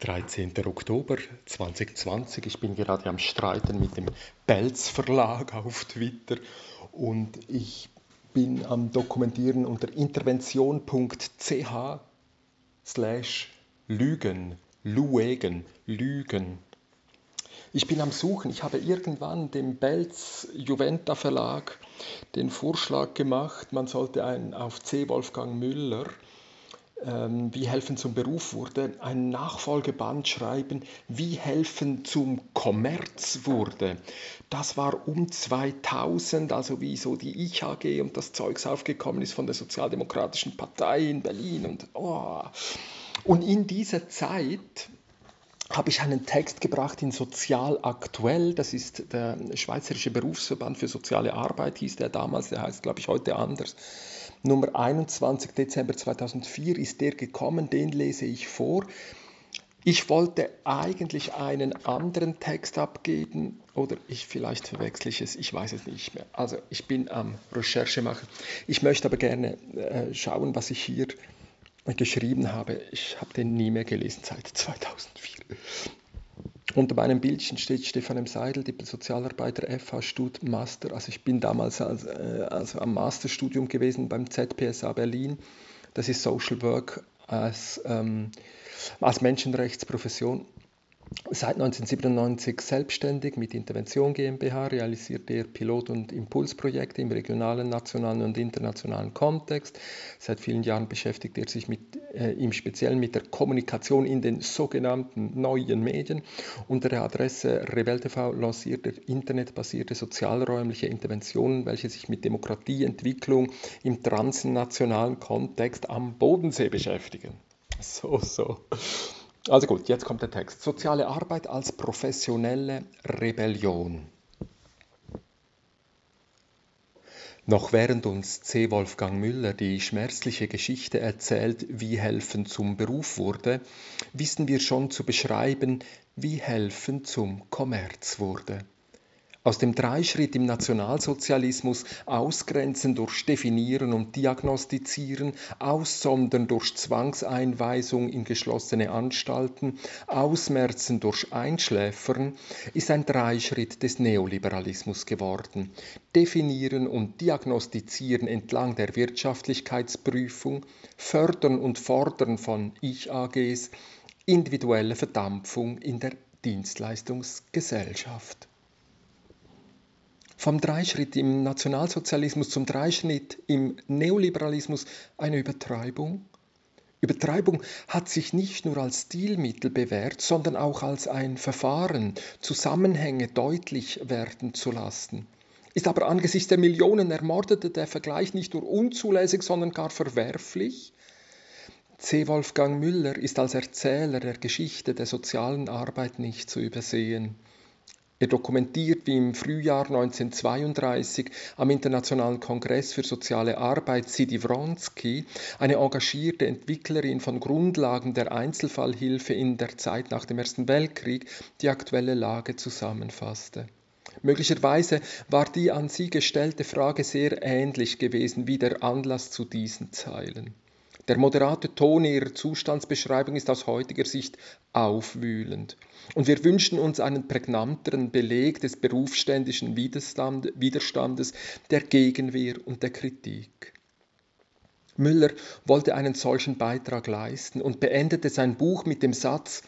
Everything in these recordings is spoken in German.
13. Oktober 2020. Ich bin gerade am Streiten mit dem Belz Verlag auf Twitter und ich bin am Dokumentieren unter intervention.ch slash Lügen, Luegen, Lügen. Ich bin am Suchen. Ich habe irgendwann dem Belz Juventa Verlag den Vorschlag gemacht, man sollte einen auf C. Wolfgang Müller wie helfen zum Beruf wurde, ein Nachfolgeband schreiben, wie helfen zum Kommerz wurde. Das war um 2000, also wie so die IHG und das Zeugs aufgekommen ist von der Sozialdemokratischen Partei in Berlin. Und, oh. und in dieser Zeit habe ich einen Text gebracht in Sozial Aktuell. Das ist der Schweizerische Berufsverband für soziale Arbeit, hieß der damals, der heißt, glaube ich, heute anders. Nummer 21 Dezember 2004 ist der gekommen, den lese ich vor. Ich wollte eigentlich einen anderen Text abgeben oder ich vielleicht verwechsle ich es, ich weiß es nicht mehr. Also ich bin am Recherche machen. Ich möchte aber gerne äh, schauen, was ich hier geschrieben habe. Ich habe den nie mehr gelesen seit 2004. Unter meinem Bildchen steht Stefan M. Seidel, Sozialarbeiter FH Stud Master. Also ich bin damals als, äh, also am Masterstudium gewesen beim ZPSA Berlin. Das ist Social Work als, ähm, als Menschenrechtsprofession. Seit 1997 selbstständig mit Intervention GmbH realisiert er Pilot- und Impulsprojekte im regionalen, nationalen und internationalen Kontext. Seit vielen Jahren beschäftigt er sich mit, äh, im Speziellen mit der Kommunikation in den sogenannten neuen Medien. Unter der Adresse Rebel TV lanciert er internetbasierte sozialräumliche Interventionen, welche sich mit Demokratieentwicklung im transnationalen Kontext am Bodensee beschäftigen. So, so. Also gut, jetzt kommt der Text. Soziale Arbeit als professionelle Rebellion. Noch während uns C. Wolfgang Müller die schmerzliche Geschichte erzählt, wie Helfen zum Beruf wurde, wissen wir schon zu beschreiben, wie Helfen zum Kommerz wurde aus dem Dreischritt im Nationalsozialismus ausgrenzen durch Definieren und Diagnostizieren, aussondern durch Zwangseinweisung in geschlossene Anstalten, ausmerzen durch Einschläfern, ist ein Dreischritt des Neoliberalismus geworden. Definieren und Diagnostizieren entlang der Wirtschaftlichkeitsprüfung, Fördern und Fordern von Ich-AGs, individuelle Verdampfung in der Dienstleistungsgesellschaft. Vom Dreischritt im Nationalsozialismus zum Dreischritt im Neoliberalismus eine Übertreibung? Übertreibung hat sich nicht nur als Stilmittel bewährt, sondern auch als ein Verfahren, Zusammenhänge deutlich werden zu lassen. Ist aber angesichts der Millionen Ermordete der Vergleich nicht nur unzulässig, sondern gar verwerflich? C. Wolfgang Müller ist als Erzähler der Geschichte der sozialen Arbeit nicht zu übersehen. Er dokumentiert, wie im Frühjahr 1932 am Internationalen Kongress für soziale Arbeit Sidi Wronski, eine engagierte Entwicklerin von Grundlagen der Einzelfallhilfe in der Zeit nach dem Ersten Weltkrieg, die aktuelle Lage zusammenfasste. Möglicherweise war die an sie gestellte Frage sehr ähnlich gewesen wie der Anlass zu diesen Zeilen. Der moderate Ton ihrer Zustandsbeschreibung ist aus heutiger Sicht aufwühlend. Und wir wünschen uns einen prägnanteren Beleg des berufsständischen Widerstandes, der Gegenwehr und der Kritik. Müller wollte einen solchen Beitrag leisten und beendete sein Buch mit dem Satz,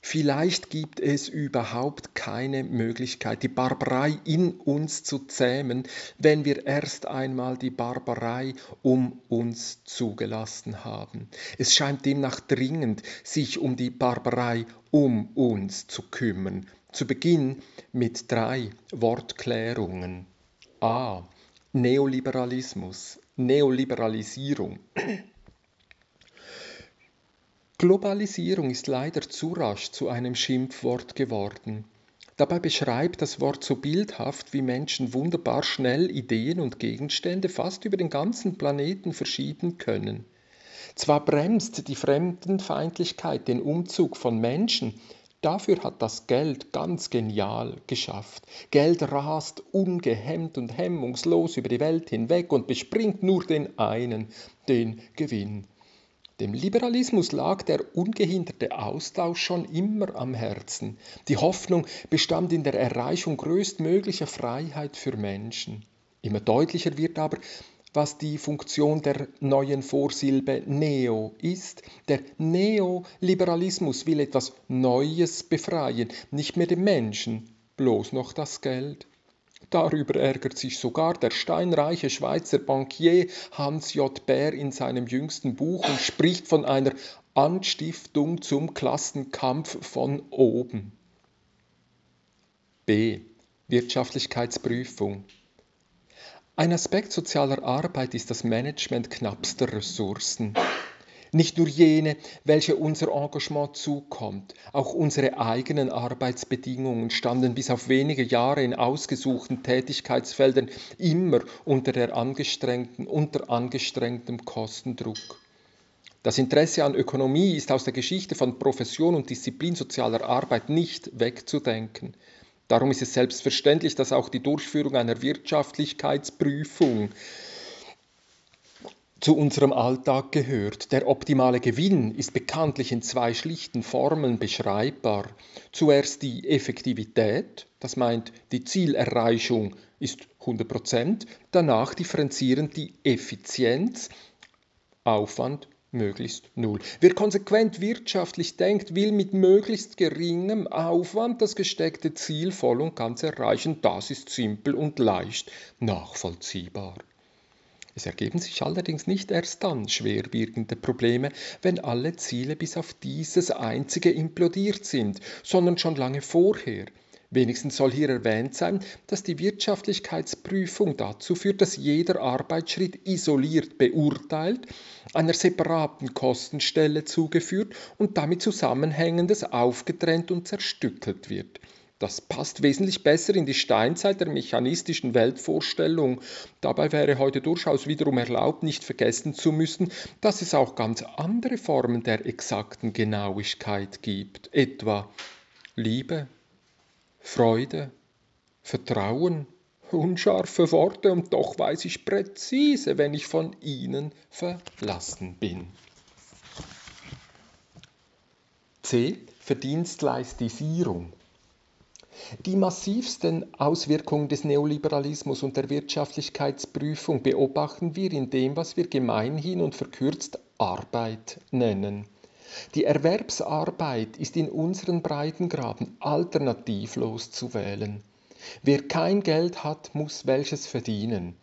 Vielleicht gibt es überhaupt keine Möglichkeit, die Barbarei in uns zu zähmen, wenn wir erst einmal die Barbarei um uns zugelassen haben. Es scheint demnach dringend, sich um die Barbarei um uns zu kümmern. Zu Beginn mit drei Wortklärungen. A. Neoliberalismus, Neoliberalisierung. Globalisierung ist leider zu rasch zu einem Schimpfwort geworden. Dabei beschreibt das Wort so bildhaft, wie Menschen wunderbar schnell Ideen und Gegenstände fast über den ganzen Planeten verschieben können. Zwar bremst die Fremdenfeindlichkeit den Umzug von Menschen, dafür hat das Geld ganz genial geschafft. Geld rast ungehemmt und hemmungslos über die Welt hinweg und bespringt nur den einen, den Gewinn. Dem Liberalismus lag der ungehinderte Austausch schon immer am Herzen. Die Hoffnung bestand in der Erreichung größtmöglicher Freiheit für Menschen. Immer deutlicher wird aber, was die Funktion der neuen Vorsilbe Neo ist. Der Neoliberalismus will etwas Neues befreien, nicht mehr den Menschen, bloß noch das Geld. Darüber ärgert sich sogar der steinreiche Schweizer Bankier Hans J. Bär in seinem jüngsten Buch und spricht von einer Anstiftung zum Klassenkampf von oben. B. Wirtschaftlichkeitsprüfung. Ein Aspekt sozialer Arbeit ist das Management knappster Ressourcen. Nicht nur jene, welche unser Engagement zukommt, auch unsere eigenen Arbeitsbedingungen standen bis auf wenige Jahre in ausgesuchten Tätigkeitsfeldern immer unter, der angestrengten, unter angestrengtem Kostendruck. Das Interesse an Ökonomie ist aus der Geschichte von Profession und Disziplin sozialer Arbeit nicht wegzudenken. Darum ist es selbstverständlich, dass auch die Durchführung einer Wirtschaftlichkeitsprüfung zu unserem Alltag gehört. Der optimale Gewinn ist bekanntlich in zwei schlichten Formeln beschreibbar. Zuerst die Effektivität, das meint die Zielerreichung ist 100%, danach differenzierend die Effizienz, Aufwand möglichst null. Wer konsequent wirtschaftlich denkt, will mit möglichst geringem Aufwand das gesteckte Ziel voll und ganz erreichen. Das ist simpel und leicht nachvollziehbar. Es ergeben sich allerdings nicht erst dann schwerwiegende Probleme, wenn alle Ziele bis auf dieses einzige implodiert sind, sondern schon lange vorher. Wenigstens soll hier erwähnt sein, dass die Wirtschaftlichkeitsprüfung dazu führt, dass jeder Arbeitsschritt isoliert beurteilt, einer separaten Kostenstelle zugeführt und damit Zusammenhängendes aufgetrennt und zerstückelt wird. Das passt wesentlich besser in die Steinzeit der mechanistischen Weltvorstellung. Dabei wäre heute durchaus wiederum erlaubt, nicht vergessen zu müssen, dass es auch ganz andere Formen der exakten Genauigkeit gibt, etwa Liebe, Freude, Vertrauen, unscharfe Worte, und doch weiß ich präzise, wenn ich von ihnen verlassen bin. C. Verdienstleistisierung. Die massivsten Auswirkungen des Neoliberalismus und der Wirtschaftlichkeitsprüfung beobachten wir in dem, was wir gemeinhin und verkürzt Arbeit nennen. Die Erwerbsarbeit ist in unseren Breitengraden alternativlos zu wählen. Wer kein Geld hat, muss welches verdienen.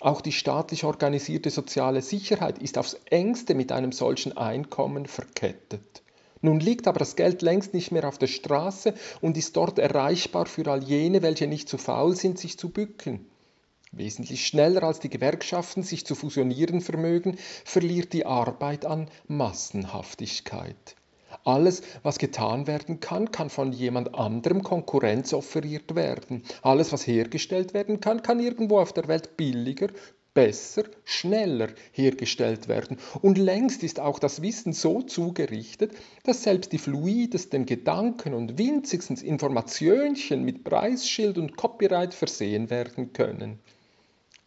Auch die staatlich organisierte soziale Sicherheit ist aufs engste mit einem solchen Einkommen verkettet. Nun liegt aber das Geld längst nicht mehr auf der Straße und ist dort erreichbar für all jene, welche nicht zu faul sind, sich zu bücken. Wesentlich schneller als die Gewerkschaften sich zu fusionieren vermögen, verliert die Arbeit an Massenhaftigkeit. Alles, was getan werden kann, kann von jemand anderem Konkurrenz offeriert werden. Alles, was hergestellt werden kann, kann irgendwo auf der Welt billiger, besser, schneller hergestellt werden. Und längst ist auch das Wissen so zugerichtet, dass selbst die fluidesten Gedanken und winzigsten Informationchen mit Preisschild und Copyright versehen werden können.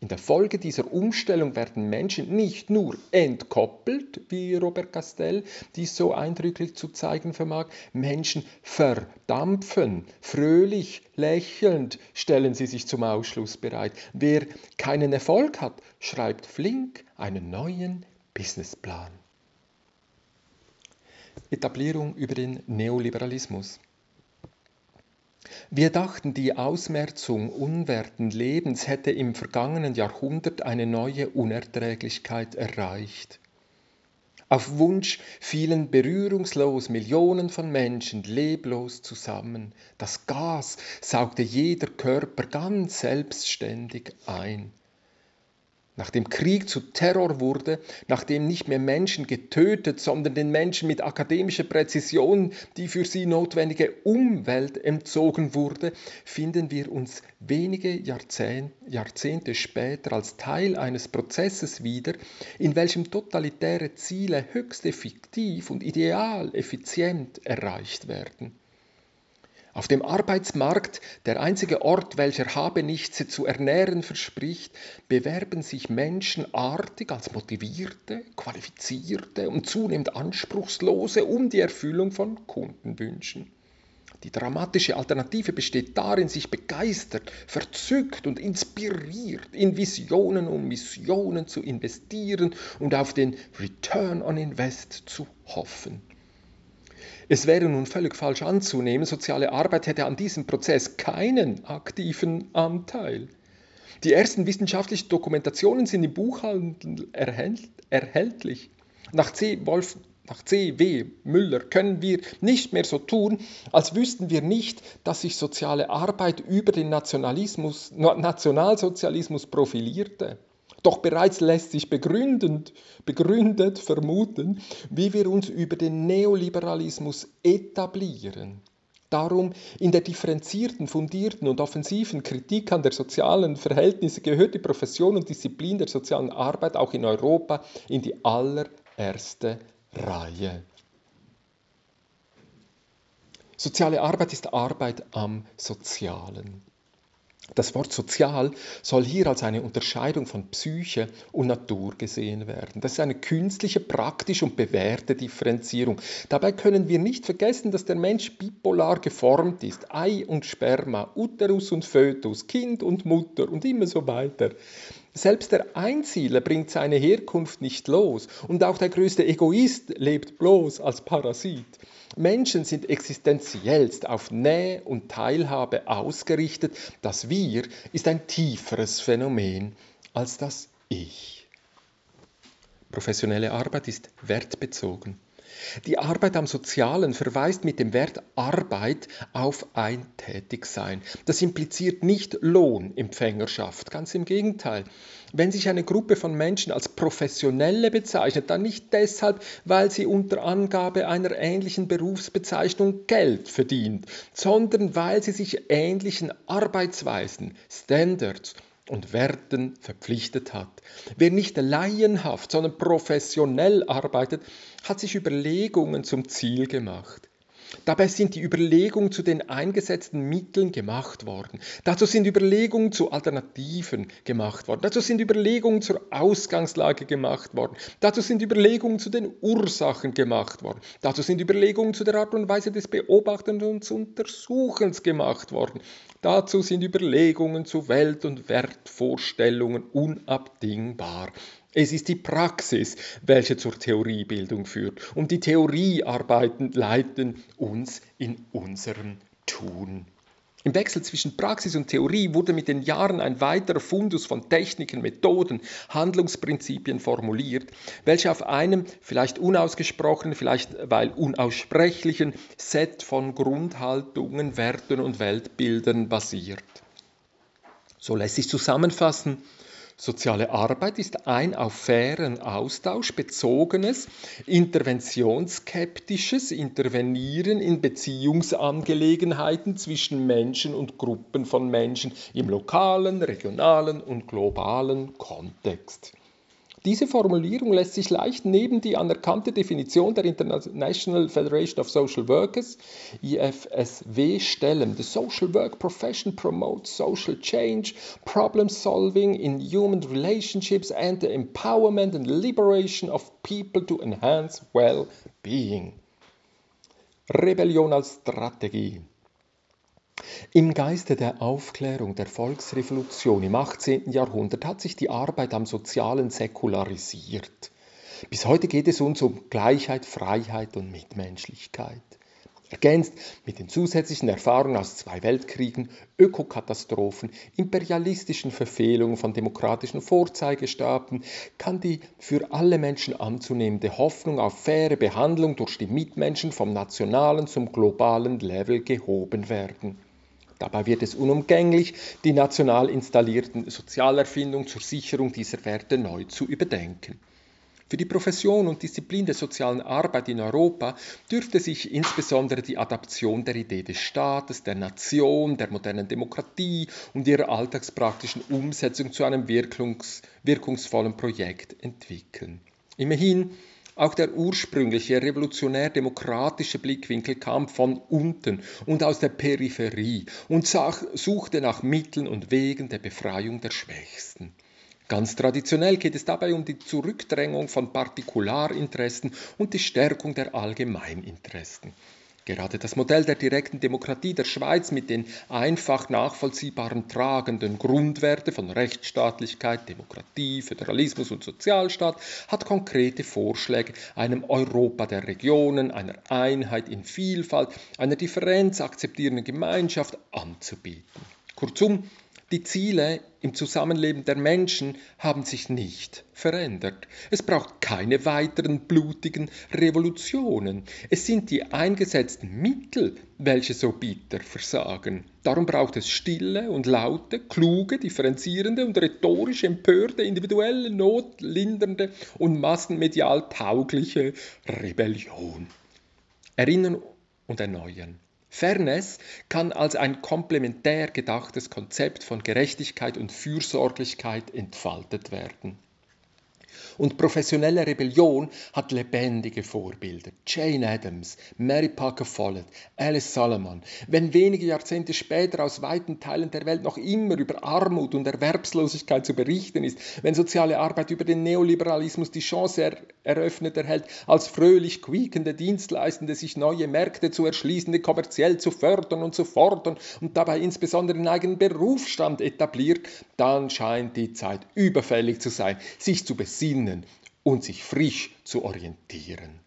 In der Folge dieser Umstellung werden Menschen nicht nur entkoppelt, wie Robert Castell dies so eindrücklich zu zeigen vermag, Menschen verdampfen. Fröhlich, lächelnd stellen sie sich zum Ausschluss bereit. Wer keinen Erfolg hat, schreibt flink einen neuen Businessplan. Etablierung über den Neoliberalismus. Wir dachten, die Ausmerzung unwerten Lebens hätte im vergangenen Jahrhundert eine neue Unerträglichkeit erreicht. Auf Wunsch fielen berührungslos Millionen von Menschen leblos zusammen. Das Gas saugte jeder Körper ganz selbstständig ein. Nachdem Krieg zu Terror wurde, nachdem nicht mehr Menschen getötet, sondern den Menschen mit akademischer Präzision die für sie notwendige Umwelt entzogen wurde, finden wir uns wenige Jahrzehnte später als Teil eines Prozesses wieder, in welchem totalitäre Ziele höchst effektiv und ideal effizient erreicht werden. Auf dem Arbeitsmarkt, der einzige Ort, welcher Habenichtse zu ernähren verspricht, bewerben sich Menschen artig als motivierte, qualifizierte und zunehmend anspruchslose um die Erfüllung von Kundenwünschen. Die dramatische Alternative besteht darin, sich begeistert, verzückt und inspiriert in Visionen und Missionen zu investieren und auf den Return on Invest zu hoffen. Es wäre nun völlig falsch anzunehmen, soziale Arbeit hätte an diesem Prozess keinen aktiven Anteil. Die ersten wissenschaftlichen Dokumentationen sind im Buchhandel erhältlich. Nach C. Wolf nach C. W. Müller können wir nicht mehr so tun, als wüssten wir nicht, dass sich soziale Arbeit über den Nationalismus, Nationalsozialismus profilierte. Doch bereits lässt sich begründend, begründet vermuten, wie wir uns über den Neoliberalismus etablieren. Darum in der differenzierten, fundierten und offensiven Kritik an der sozialen Verhältnisse gehört die Profession und Disziplin der sozialen Arbeit auch in Europa in die allererste Reihe. Soziale Arbeit ist Arbeit am Sozialen. Das Wort sozial soll hier als eine Unterscheidung von Psyche und Natur gesehen werden. Das ist eine künstliche, praktische und bewährte Differenzierung. Dabei können wir nicht vergessen, dass der Mensch bipolar geformt ist. Ei und Sperma, Uterus und Fötus, Kind und Mutter und immer so weiter. Selbst der Einzieler bringt seine Herkunft nicht los und auch der größte Egoist lebt bloß als Parasit. Menschen sind existenziellst auf Nähe und Teilhabe ausgerichtet. Das Wir ist ein tieferes Phänomen als das Ich. Professionelle Arbeit ist wertbezogen. Die Arbeit am Sozialen verweist mit dem Wert Arbeit auf ein Tätigsein. Das impliziert nicht Lohnempfängerschaft, ganz im Gegenteil. Wenn sich eine Gruppe von Menschen als Professionelle bezeichnet, dann nicht deshalb, weil sie unter Angabe einer ähnlichen Berufsbezeichnung Geld verdient, sondern weil sie sich ähnlichen Arbeitsweisen, Standards und Werten verpflichtet hat. Wer nicht laienhaft, sondern professionell arbeitet, hat sich Überlegungen zum Ziel gemacht. Dabei sind die Überlegungen zu den eingesetzten Mitteln gemacht worden. Dazu sind Überlegungen zu Alternativen gemacht worden. Dazu sind Überlegungen zur Ausgangslage gemacht worden. Dazu sind Überlegungen zu den Ursachen gemacht worden. Dazu sind Überlegungen zu der Art und Weise des Beobachtens und Untersuchens gemacht worden. Dazu sind Überlegungen zu Welt- und Wertvorstellungen unabdingbar. Es ist die Praxis, welche zur Theoriebildung führt. Und die Theoriearbeiten leiten uns in unserem Tun. Im Wechsel zwischen Praxis und Theorie wurde mit den Jahren ein weiterer Fundus von Techniken, Methoden, Handlungsprinzipien formuliert, welche auf einem vielleicht unausgesprochenen, vielleicht weil unaussprechlichen Set von Grundhaltungen, Werten und Weltbildern basiert. So lässt sich zusammenfassen, Soziale Arbeit ist ein auf fairen Austausch bezogenes, interventionsskeptisches Intervenieren in Beziehungsangelegenheiten zwischen Menschen und Gruppen von Menschen im lokalen, regionalen und globalen Kontext. Diese Formulierung lässt sich leicht neben die anerkannte Definition der International Federation of Social Workers, IFSW, stellen. The social work profession promotes social change, problem solving in human relationships and the empowerment and liberation of people to enhance well-being. Rebellion als Strategie. Im Geiste der Aufklärung, der Volksrevolution im 18. Jahrhundert hat sich die Arbeit am Sozialen säkularisiert. Bis heute geht es uns um Gleichheit, Freiheit und Mitmenschlichkeit. Ergänzt mit den zusätzlichen Erfahrungen aus zwei Weltkriegen, Ökokatastrophen, imperialistischen Verfehlungen von demokratischen Vorzeigestaaten kann die für alle Menschen anzunehmende Hoffnung auf faire Behandlung durch die Mitmenschen vom nationalen zum globalen Level gehoben werden. Dabei wird es unumgänglich, die national installierten Sozialerfindungen zur Sicherung dieser Werte neu zu überdenken. Für die Profession und Disziplin der sozialen Arbeit in Europa dürfte sich insbesondere die Adaption der Idee des Staates, der Nation, der modernen Demokratie und ihrer alltagspraktischen Umsetzung zu einem wirkungs wirkungsvollen Projekt entwickeln. Immerhin Auch der ursprüngliche revolutionär-demokratische Blickwinkel kam von unten und aus der Peripherie und suchte nach Mitteln und Wegen der Befreiung der Schwächsten. Ganz traditionell geht es dabei um die Zurückdrängung von Partikularinteressen und die Stärkung der Allgemeininteressen. Gerade das Modell der direkten Demokratie der Schweiz mit den einfach nachvollziehbaren tragenden Grundwerte von Rechtsstaatlichkeit, Demokratie, Föderalismus und Sozialstaat hat konkrete Vorschläge einem Europa der Regionen, einer Einheit in Vielfalt, einer Differenz akzeptierenden Gemeinschaft anzubieten. Kurzum, die Ziele im Zusammenleben der Menschen haben sich nicht verändert. Es braucht keine weiteren blutigen Revolutionen. Es sind die eingesetzten Mittel, welche so bitter versagen. Darum braucht es stille und laute, kluge, differenzierende und rhetorisch empörte, individuelle, notlindernde und massenmedial taugliche Rebellion. Erinnern und erneuern. Fairness kann als ein komplementär gedachtes Konzept von Gerechtigkeit und Fürsorglichkeit entfaltet werden. Und professionelle Rebellion hat lebendige Vorbilder. Jane Addams, Mary Parker Follett, Alice Solomon. Wenn wenige Jahrzehnte später aus weiten Teilen der Welt noch immer über Armut und Erwerbslosigkeit zu berichten ist, wenn soziale Arbeit über den Neoliberalismus die Chance er eröffnet erhält, als fröhlich quiekende Dienstleistende sich neue Märkte zu erschließen, kommerziell zu fördern und zu fordern und dabei insbesondere den eigenen Berufsstand etabliert, dann scheint die Zeit überfällig zu sein, sich zu besinnen besinnen und sich frisch zu orientieren.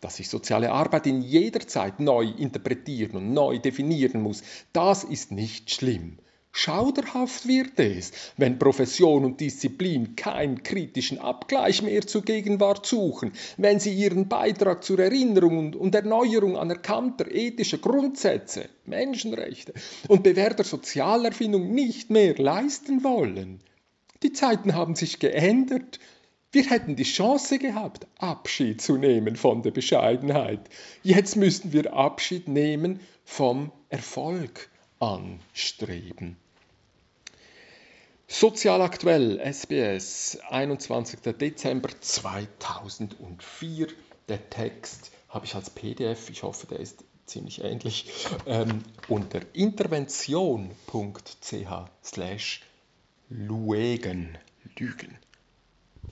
Dass sich soziale Arbeit in jeder Zeit neu interpretieren und neu definieren muss, das ist nicht schlimm. Schauderhaft wird es, wenn Profession und Disziplin keinen kritischen Abgleich mehr zur Gegenwart suchen, wenn sie ihren Beitrag zur Erinnerung und Erneuerung anerkannter ethischer Grundsätze, Menschenrechte und bewährter Sozialerfindung nicht mehr leisten wollen. Die Zeiten haben sich geändert wir hätten die Chance gehabt, Abschied zu nehmen von der Bescheidenheit. Jetzt müssten wir Abschied nehmen vom Erfolg anstreben. Sozial aktuell, SBS, 21. Dezember 2004. Der Text habe ich als PDF, ich hoffe, der ist ziemlich ähnlich, ähm, unter intervention.ch slash luegen, lügen.